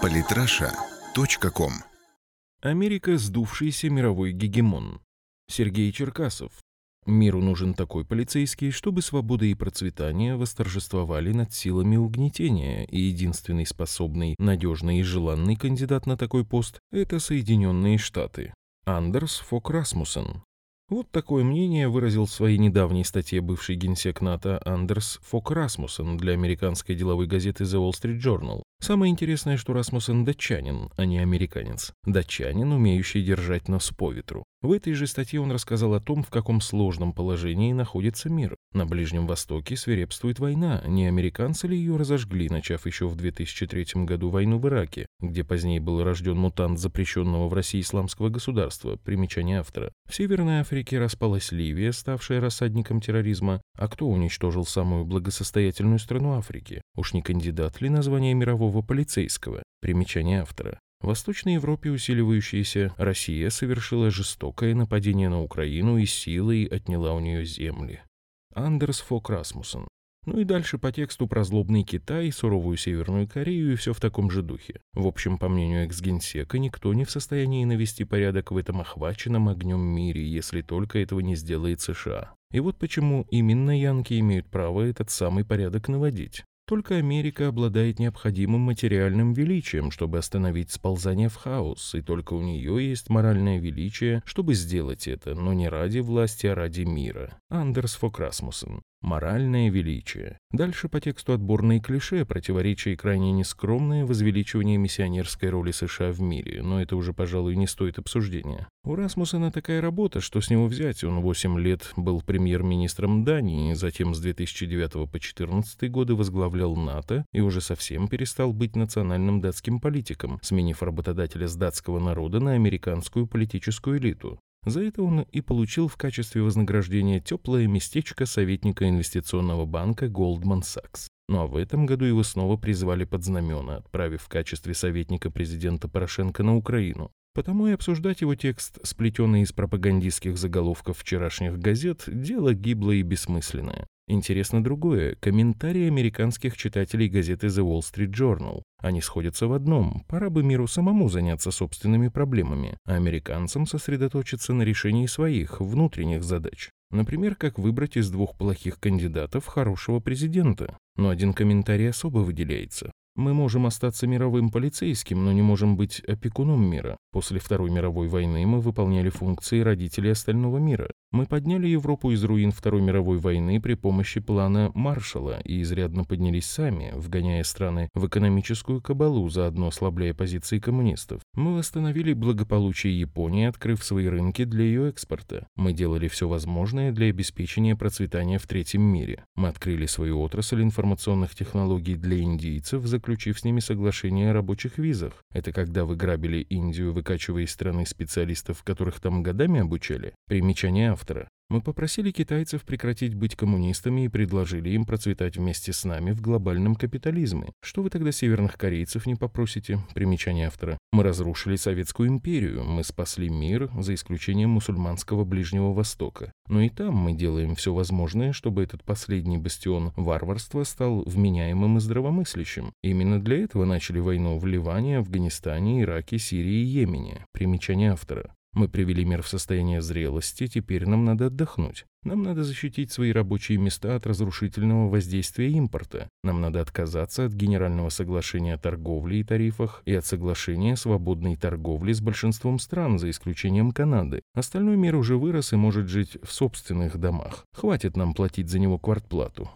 Политраша.ком Америка – сдувшийся мировой гегемон. Сергей Черкасов. Миру нужен такой полицейский, чтобы свобода и процветание восторжествовали над силами угнетения, и единственный способный, надежный и желанный кандидат на такой пост – это Соединенные Штаты. Андерс Фок Расмуссен. Вот такое мнение выразил в своей недавней статье бывший генсек НАТО Андерс Фок Расмуссен для американской деловой газеты The Wall Street Journal. Самое интересное, что Расмуссен датчанин, а не американец. Датчанин, умеющий держать нос по ветру. В этой же статье он рассказал о том, в каком сложном положении находится мир. На Ближнем Востоке свирепствует война, не американцы ли ее разожгли, начав еще в 2003 году войну в Ираке, где позднее был рожден мутант запрещенного в России исламского государства, примечание автора. В Северной Африке распалась Ливия, ставшая рассадником терроризма, а кто уничтожил самую благосостоятельную страну Африки? Уж не кандидат ли на звание мирового полицейского? Примечание автора. В Восточной Европе усиливающаяся Россия совершила жестокое нападение на Украину и силой отняла у нее земли. Андерс Фок Расмуссен. Ну и дальше по тексту про злобный Китай, суровую Северную Корею и все в таком же духе. В общем, по мнению экс-генсека, никто не в состоянии навести порядок в этом охваченном огнем мире, если только этого не сделает США. И вот почему именно янки имеют право этот самый порядок наводить. Только Америка обладает необходимым материальным величием, чтобы остановить сползание в хаос, и только у нее есть моральное величие, чтобы сделать это, но не ради власти, а ради мира. Андерс Фок Расмуссен. Моральное величие. Дальше по тексту отборные клише, противоречия и крайне нескромное возвеличивание миссионерской роли США в мире, но это уже, пожалуй, не стоит обсуждения. У Расмуссена такая работа, что с него взять? Он 8 лет был премьер-министром Дании, затем с 2009 по 2014 годы возглавлял НАТО и уже совсем перестал быть национальным датским политиком, сменив работодателя с датского народа на американскую политическую элиту. За это он и получил в качестве вознаграждения теплое местечко советника инвестиционного банка Goldman Sachs. Ну а в этом году его снова призвали под знамена, отправив в качестве советника президента Порошенко на Украину. Потому и обсуждать его текст, сплетенный из пропагандистских заголовков вчерашних газет, дело гиблое и бессмысленное. Интересно другое – комментарии американских читателей газеты The Wall Street Journal. Они сходятся в одном – пора бы миру самому заняться собственными проблемами, а американцам сосредоточиться на решении своих, внутренних задач. Например, как выбрать из двух плохих кандидатов хорошего президента. Но один комментарий особо выделяется. Мы можем остаться мировым полицейским, но не можем быть опекуном мира. После Второй мировой войны мы выполняли функции родителей остального мира. Мы подняли Европу из руин Второй мировой войны при помощи плана Маршалла и изрядно поднялись сами, вгоняя страны в экономическую кабалу, заодно ослабляя позиции коммунистов. Мы восстановили благополучие Японии, открыв свои рынки для ее экспорта. Мы делали все возможное для обеспечения процветания в третьем мире. Мы открыли свою отрасль информационных технологий для индийцев, заключив с ними соглашение о рабочих визах. Это когда вы грабили Индию, выкачивая из страны специалистов, которых там годами обучали. Примечание автора. Мы попросили китайцев прекратить быть коммунистами и предложили им процветать вместе с нами в глобальном капитализме. Что вы тогда северных корейцев не попросите? Примечание автора. Мы разрушили Советскую империю, мы спасли мир, за исключением мусульманского Ближнего Востока. Но и там мы делаем все возможное, чтобы этот последний бастион варварства стал вменяемым и здравомыслящим. Именно для этого начали войну в Ливане, Афганистане, Ираке, Сирии и Йемене. Примечание автора. Мы привели мир в состояние зрелости, теперь нам надо отдохнуть. Нам надо защитить свои рабочие места от разрушительного воздействия импорта. Нам надо отказаться от Генерального соглашения о торговле и тарифах и от соглашения о свободной торговли с большинством стран, за исключением Канады. Остальной мир уже вырос и может жить в собственных домах. Хватит нам платить за него квартплату.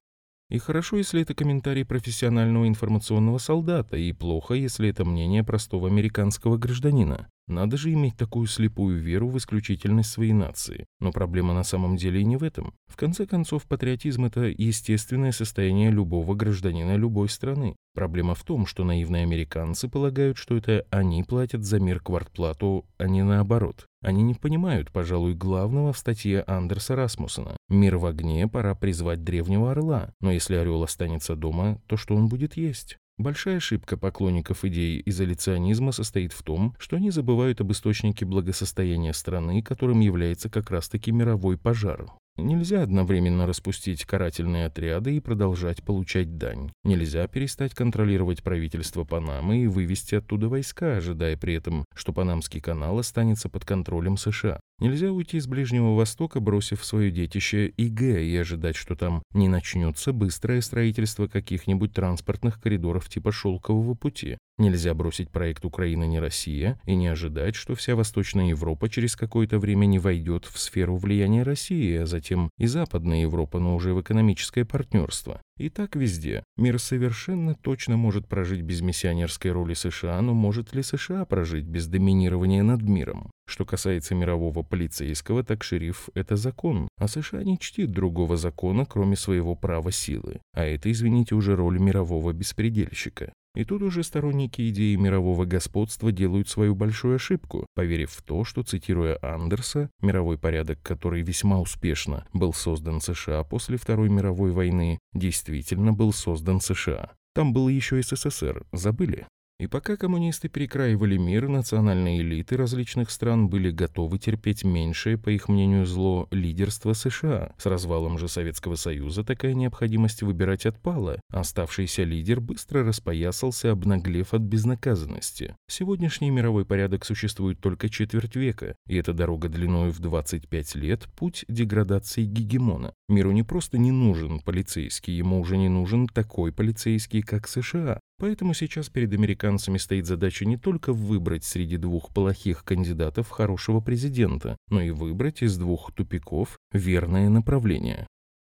И хорошо, если это комментарий профессионального информационного солдата, и плохо, если это мнение простого американского гражданина. Надо же иметь такую слепую веру в исключительность своей нации. Но проблема на самом деле не в этом. В конце концов, патриотизм – это естественное состояние любого гражданина любой страны. Проблема в том, что наивные американцы полагают, что это они платят за мир квартплату, а не наоборот. Они не понимают, пожалуй, главного в статье Андерса Расмуссена. «Мир в огне, пора призвать древнего орла. Но если орел останется дома, то что он будет есть?» Большая ошибка поклонников идеи изоляционизма состоит в том, что они забывают об источнике благосостояния страны, которым является как раз-таки мировой пожар. Нельзя одновременно распустить карательные отряды и продолжать получать дань. Нельзя перестать контролировать правительство Панамы и вывести оттуда войска, ожидая при этом, что Панамский канал останется под контролем США. Нельзя уйти с Ближнего Востока, бросив свое детище ИГ и ожидать, что там не начнется быстрое строительство каких-нибудь транспортных коридоров типа «Шелкового пути». Нельзя бросить проект «Украина не Россия» и не ожидать, что вся Восточная Европа через какое-то время не войдет в сферу влияния России, а затем и Западная Европа, но уже в экономическое партнерство. И так везде. Мир совершенно точно может прожить без миссионерской роли США, но может ли США прожить без доминирования над миром? Что касается мирового полицейского, так шериф – это закон, а США не чтит другого закона, кроме своего права силы. А это, извините, уже роль мирового беспредельщика. И тут уже сторонники идеи мирового господства делают свою большую ошибку, поверив в то, что, цитируя Андерса, мировой порядок, который весьма успешно был создан США после Второй мировой войны, действительно был создан США. Там был еще СССР, забыли? И пока коммунисты перекраивали мир, национальные элиты различных стран были готовы терпеть меньшее, по их мнению, зло лидерства США. С развалом же Советского Союза такая необходимость выбирать отпала. Оставшийся лидер быстро распоясался, обнаглев от безнаказанности. Сегодняшний мировой порядок существует только четверть века, и эта дорога длиной в 25 лет – путь деградации гегемона. Миру не просто не нужен полицейский, ему уже не нужен такой полицейский, как США. Поэтому сейчас перед американцами стоит задача не только выбрать среди двух плохих кандидатов хорошего президента, но и выбрать из двух тупиков верное направление.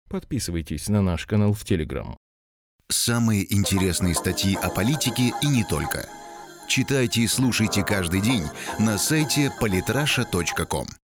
Подписывайтесь на наш канал в Телеграм. Самые интересные статьи о политике и не только. Читайте и слушайте каждый день на сайте polytrasha.com.